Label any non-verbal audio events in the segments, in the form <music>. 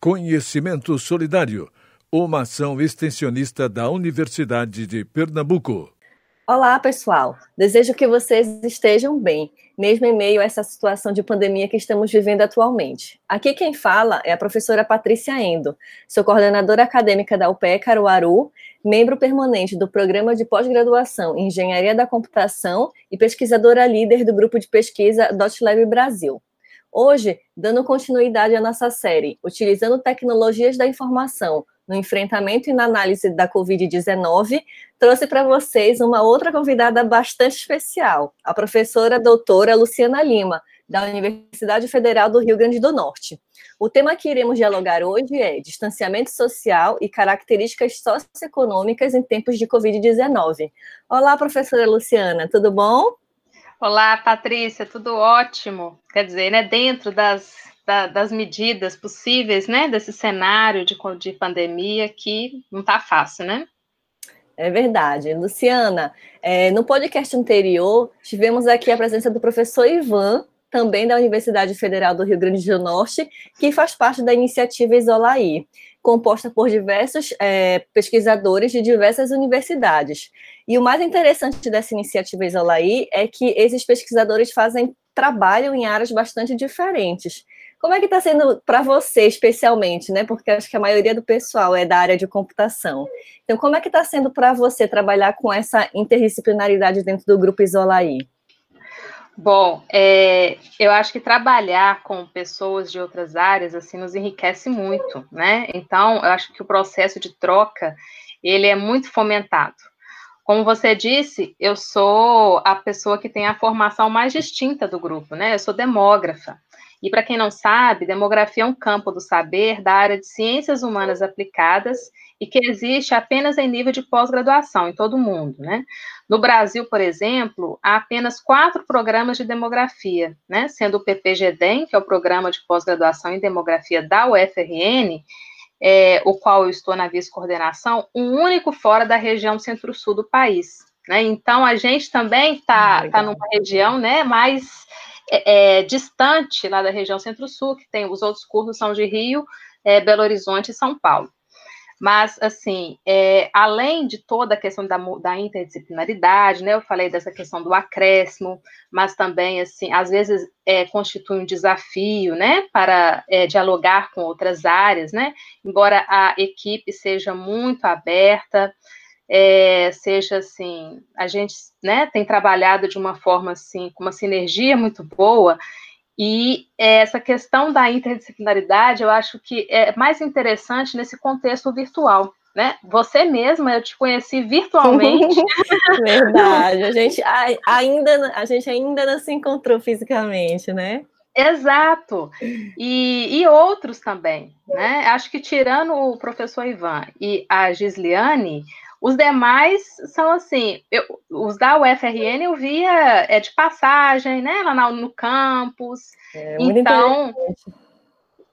Conhecimento Solidário, uma ação extensionista da Universidade de Pernambuco. Olá, pessoal. Desejo que vocês estejam bem, mesmo em meio a essa situação de pandemia que estamos vivendo atualmente. Aqui quem fala é a professora Patrícia Endo, sou coordenadora acadêmica da UPE Caruaru, membro permanente do Programa de Pós-Graduação em Engenharia da Computação e pesquisadora líder do grupo de pesquisa DotLab Brasil. Hoje, dando continuidade à nossa série, utilizando tecnologias da informação no enfrentamento e na análise da Covid-19, trouxe para vocês uma outra convidada bastante especial, a professora doutora Luciana Lima, da Universidade Federal do Rio Grande do Norte. O tema que iremos dialogar hoje é distanciamento social e características socioeconômicas em tempos de Covid-19. Olá, professora Luciana, tudo bom? Olá, Patrícia, tudo ótimo. Quer dizer, né, dentro das, da, das medidas possíveis, né, desse cenário de, de pandemia que não está fácil, né? É verdade. Luciana, é, no podcast anterior, tivemos aqui a presença do professor Ivan, também da Universidade Federal do Rio Grande do Norte, que faz parte da iniciativa Isolaí composta por diversos é, pesquisadores de diversas universidades. E o mais interessante dessa iniciativa Isolaí é que esses pesquisadores fazem trabalham em áreas bastante diferentes. Como é que está sendo para você, especialmente, né? Porque acho que a maioria do pessoal é da área de computação. Então, como é que está sendo para você trabalhar com essa interdisciplinaridade dentro do grupo Isolaí? Bom, é, eu acho que trabalhar com pessoas de outras áreas assim nos enriquece muito, né? Então, eu acho que o processo de troca ele é muito fomentado. Como você disse, eu sou a pessoa que tem a formação mais distinta do grupo, né? Eu sou demógrafa. E para quem não sabe, demografia é um campo do saber da área de ciências humanas aplicadas e que existe apenas em nível de pós-graduação em todo o mundo, né? No Brasil, por exemplo, há apenas quatro programas de demografia, né? Sendo o PPGDEM, que é o programa de pós-graduação em demografia da UFRN, é, o qual eu estou na vice-coordenação, o um único fora da região centro-sul do país. Né? Então, a gente também está tá numa região né, mais é, é, distante lá da região Centro-Sul, que tem os outros cursos são de Rio, é, Belo Horizonte e São Paulo. Mas, assim, é, além de toda a questão da, da, interdisciplinaridade, né, eu falei dessa questão do acréscimo, mas também, assim, às vezes é, constitui um desafio, né, para é, dialogar com outras áreas, né, embora a equipe seja muito aberta, é, seja assim, a gente né, tem trabalhado de uma forma assim, com uma sinergia muito boa, e essa questão da interdisciplinaridade eu acho que é mais interessante nesse contexto virtual. Né? Você mesma, eu te conheci virtualmente. <laughs> Verdade, a gente ainda, a gente ainda não se encontrou fisicamente, né? Exato. E, e, outros também, né? Acho que tirando o professor Ivan e a Gisliane, os demais são assim, eu, os da UFRN eu via é de passagem, né, lá no campus. É, então,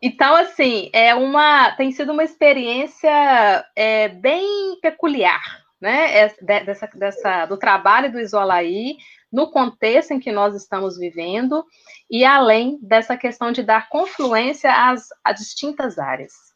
então assim, é uma tem sido uma experiência é, bem peculiar, né, é, dessa, dessa do trabalho do Isolaí no contexto em que nós estamos vivendo e além dessa questão de dar confluência às, às distintas áreas.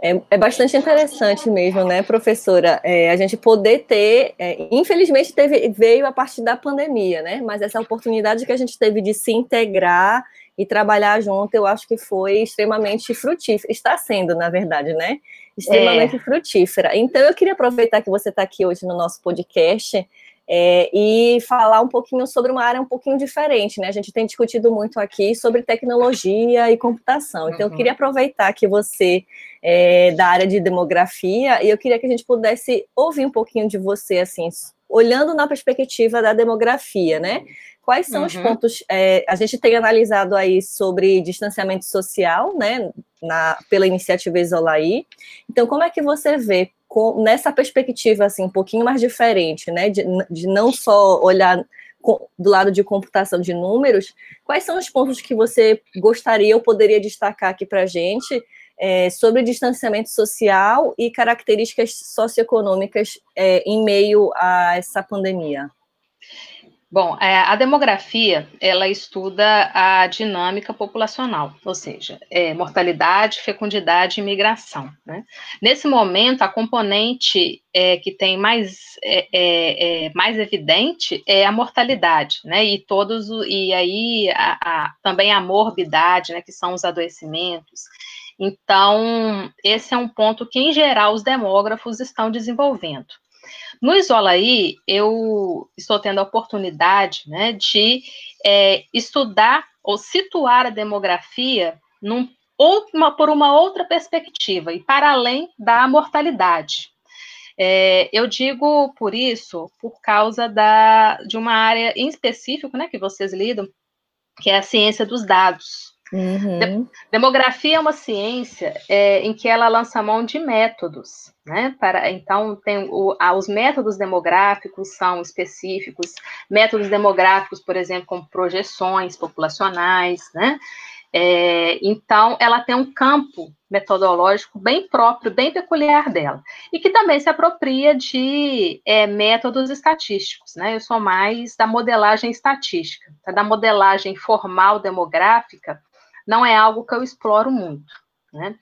É, é, bastante interessante mesmo, né, professora? É, a gente poder ter, é, infelizmente teve, veio a partir da pandemia, né? Mas essa oportunidade que a gente teve de se integrar e trabalhar junto, eu acho que foi extremamente frutífera. Está sendo, na verdade, né? Extremamente é. frutífera. Então, eu queria aproveitar que você está aqui hoje no nosso podcast é, e falar um pouquinho sobre uma área um pouquinho diferente, né? A gente tem discutido muito aqui sobre tecnologia e computação. Então, uhum. eu queria aproveitar que você é da área de demografia e eu queria que a gente pudesse ouvir um pouquinho de você, assim, olhando na perspectiva da demografia, né? Quais são uhum. os pontos? É, a gente tem analisado aí sobre distanciamento social, né? Na, pela iniciativa Isolaí. Então, como é que você vê com, nessa perspectiva assim um pouquinho mais diferente, né, de, de não só olhar com, do lado de computação de números, quais são os pontos que você gostaria ou poderia destacar aqui para a gente é, sobre distanciamento social e características socioeconômicas é, em meio a essa pandemia? Bom, é, a demografia, ela estuda a dinâmica populacional, ou seja, é, mortalidade, fecundidade e migração. Né? Nesse momento, a componente é, que tem mais, é, é, é, mais evidente é a mortalidade, né? E todos, e aí a, a, também a morbidade, né? Que são os adoecimentos. Então, esse é um ponto que, em geral, os demógrafos estão desenvolvendo. No Isolaí, eu estou tendo a oportunidade né, de é, estudar ou situar a demografia num, uma, por uma outra perspectiva e para além da mortalidade. É, eu digo por isso, por causa da, de uma área em específico né, que vocês lidam, que é a ciência dos dados. Uhum. demografia é uma ciência é, em que ela lança mão de métodos, né? Para, então, tem o, os métodos demográficos são específicos, métodos demográficos, por exemplo, como projeções populacionais, né? É, então, ela tem um campo metodológico bem próprio, bem peculiar dela, e que também se apropria de é, métodos estatísticos, né? Eu sou mais da modelagem estatística, tá? da modelagem formal demográfica, não é algo que eu exploro muito, né?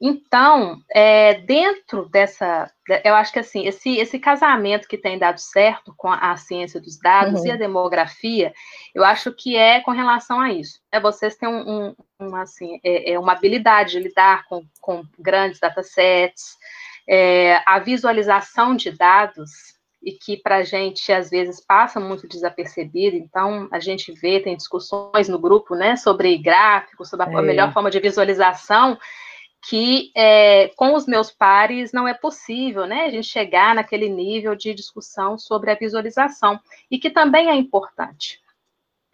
Então, é, dentro dessa, eu acho que assim, esse, esse casamento que tem dado certo com a, a ciência dos dados uhum. e a demografia, eu acho que é com relação a isso. É vocês têm um, um, um assim, é, é, uma habilidade de lidar com, com grandes datasets, é, a visualização de dados e que para a gente às vezes passa muito desapercebido. Então a gente vê, tem discussões no grupo, né, sobre gráficos, sobre a, é. melhor forma de visualização, que é, com os meus pares não é possível, né, a gente chegar naquele nível de discussão sobre a visualização e que também é importante.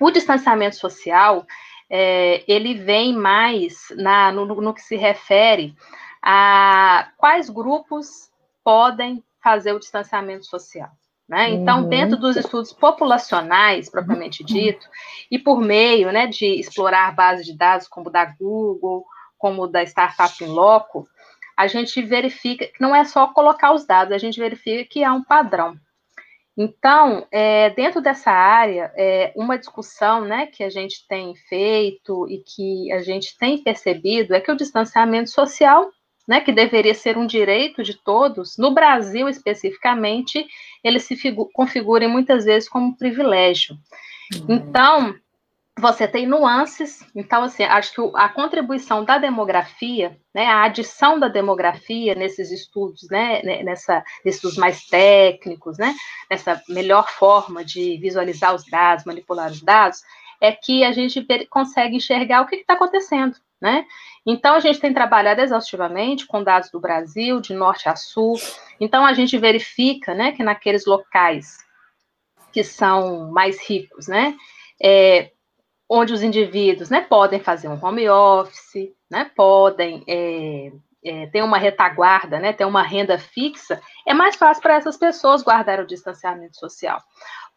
O distanciamento social é, ele vem mais na, no, no que se refere a quais grupos podem fazer o distanciamento social. Né? Então, uhum. dentro dos estudos populacionais, propriamente dito, e por meio né, de explorar bases de dados como o da Google, como o da Startup in Loco, a gente verifica que não é só colocar os dados, a gente verifica que há um padrão. Então, é, dentro dessa área, é, uma discussão né, que a gente tem feito e que a gente tem percebido é que o distanciamento social né, que deveria ser um direito de todos, no Brasil especificamente, ele se configura muitas vezes como um privilégio. Uhum. Então, você tem nuances, então, assim, acho que a contribuição da demografia, né, a adição da demografia nesses estudos, né, nessa, nesses mais técnicos, né, nessa melhor forma de visualizar os dados, manipular os dados, é que a gente consegue enxergar o que está acontecendo, né? Então, a gente tem trabalhado exaustivamente com dados do Brasil, de norte a sul. Então, a gente verifica né, que naqueles locais que são mais ricos, né, é, onde os indivíduos né, podem fazer um home office, né, podem é, é, ter uma retaguarda, né, ter uma renda fixa, é mais fácil para essas pessoas guardar o distanciamento social.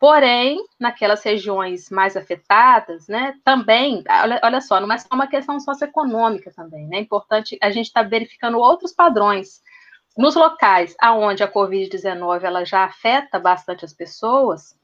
Porém, naquelas regiões mais afetadas, né, também, olha, olha só, não é só uma questão socioeconômica também, né, é importante a gente estar tá verificando outros padrões. Nos locais aonde a Covid-19 ela já afeta bastante as pessoas,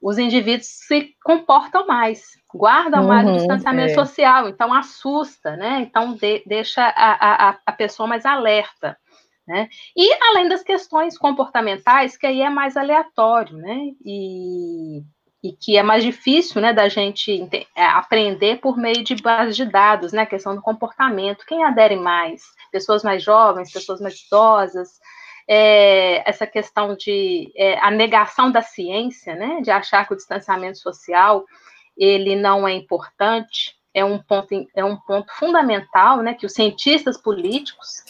os indivíduos se comportam mais, guardam uhum, mais o distanciamento é. social, então assusta, né? Então de, deixa a, a, a pessoa mais alerta. Né? E além das questões comportamentais, que aí é mais aleatório, né? E, e que é mais difícil né, da gente é, aprender por meio de bases de dados, né? A questão do comportamento, quem adere mais? Pessoas mais jovens, pessoas mais idosas, é, essa questão de é, a negação da ciência, né? De achar que o distanciamento social ele não é importante, é um ponto, é um ponto fundamental, né? Que os cientistas políticos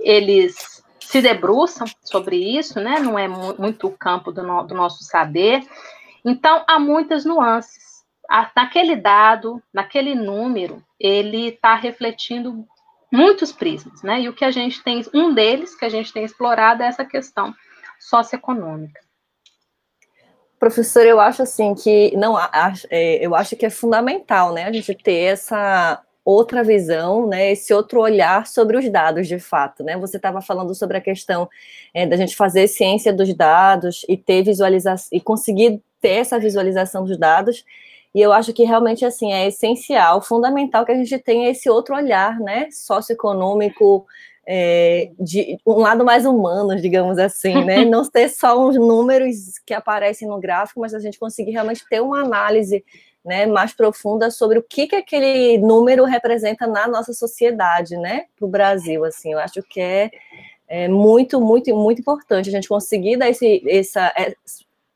eles se debruçam sobre isso, né? Não é muito o campo do, no, do nosso saber. Então, há muitas nuances. naquele dado, naquele número, ele está refletindo muitos prismas, né? E o que a gente tem, um deles que a gente tem explorado é essa questão socioeconômica. Professor, eu acho assim que não, é, eu acho que é fundamental, né? A gente ter essa outra visão, né, esse outro olhar sobre os dados, de fato, né? Você estava falando sobre a questão é, da gente fazer ciência dos dados e ter visualização e conseguir ter essa visualização dos dados. E eu acho que realmente assim é essencial, fundamental que a gente tenha esse outro olhar, né, socioeconômico, é, de um lado mais humano, digamos assim, né? <laughs> Não ter só uns números que aparecem no gráfico, mas a gente conseguir realmente ter uma análise né, mais profunda sobre o que, que aquele número representa na nossa sociedade, né, para o Brasil, assim, eu acho que é, é, muito, muito, muito importante a gente conseguir dar esse, essa, é,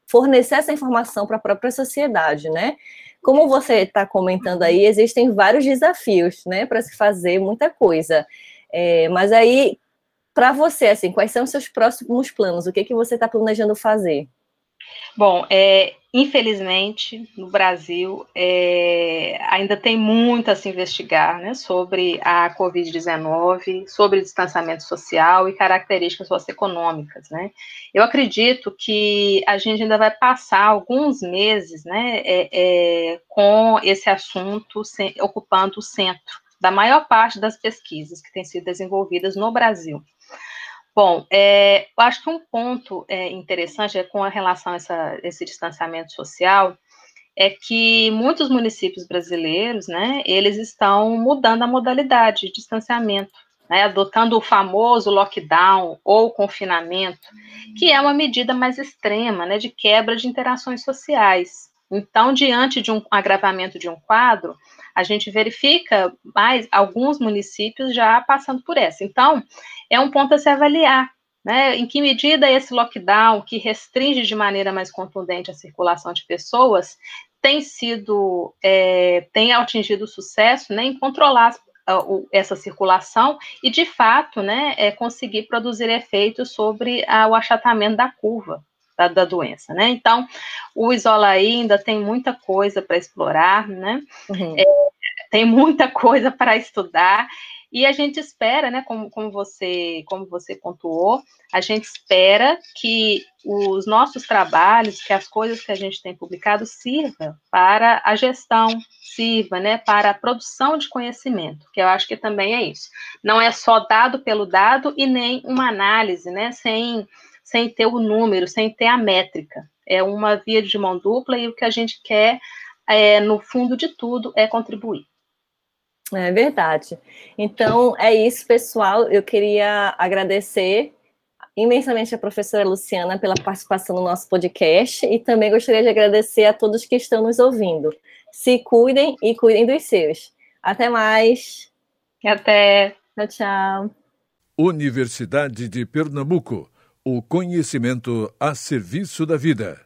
fornecer essa informação para a própria sociedade, né, como você está comentando aí, existem vários desafios, né, para se fazer muita coisa, é, mas aí, para você, assim, quais são os seus próximos planos? O que, que você está planejando fazer? Bom, é, infelizmente, no Brasil, é, ainda tem muito a se investigar né, sobre a Covid-19, sobre o distanciamento social e características socioeconômicas. Né? Eu acredito que a gente ainda vai passar alguns meses né, é, é com esse assunto ocupando o centro da maior parte das pesquisas que têm sido desenvolvidas no Brasil. Bom, é, eu acho que um ponto é, interessante é com a relação a essa, esse distanciamento social é que muitos municípios brasileiros, né, eles estão mudando a modalidade de distanciamento, né, adotando o famoso lockdown ou confinamento, que é uma medida mais extrema, né, de quebra de interações sociais. Então, diante de um agravamento de um quadro, a gente verifica mais alguns municípios já passando por essa. Então, é um ponto a se avaliar. Né? Em que medida esse lockdown, que restringe de maneira mais contundente a circulação de pessoas, tem sido, é, tem atingido sucesso né, em controlar essa circulação e, de fato, né, é, conseguir produzir efeitos sobre a, o achatamento da curva da, da doença, né? Então, o Isolaí ainda tem muita coisa para explorar, né? Uhum. É, tem muita coisa para estudar e a gente espera, né, como, como, você, como você pontuou, a gente espera que os nossos trabalhos, que as coisas que a gente tem publicado sirva para a gestão, sirva, né, para a produção de conhecimento, que eu acho que também é isso. Não é só dado pelo dado e nem uma análise, né, sem sem ter o número, sem ter a métrica. É uma via de mão dupla e o que a gente quer, é, no fundo de tudo, é contribuir. É verdade. Então, é isso, pessoal. Eu queria agradecer imensamente a professora Luciana pela participação no nosso podcast e também gostaria de agradecer a todos que estão nos ouvindo. Se cuidem e cuidem dos seus. Até mais. Até. Tchau, tchau. Universidade de Pernambuco o conhecimento a serviço da vida.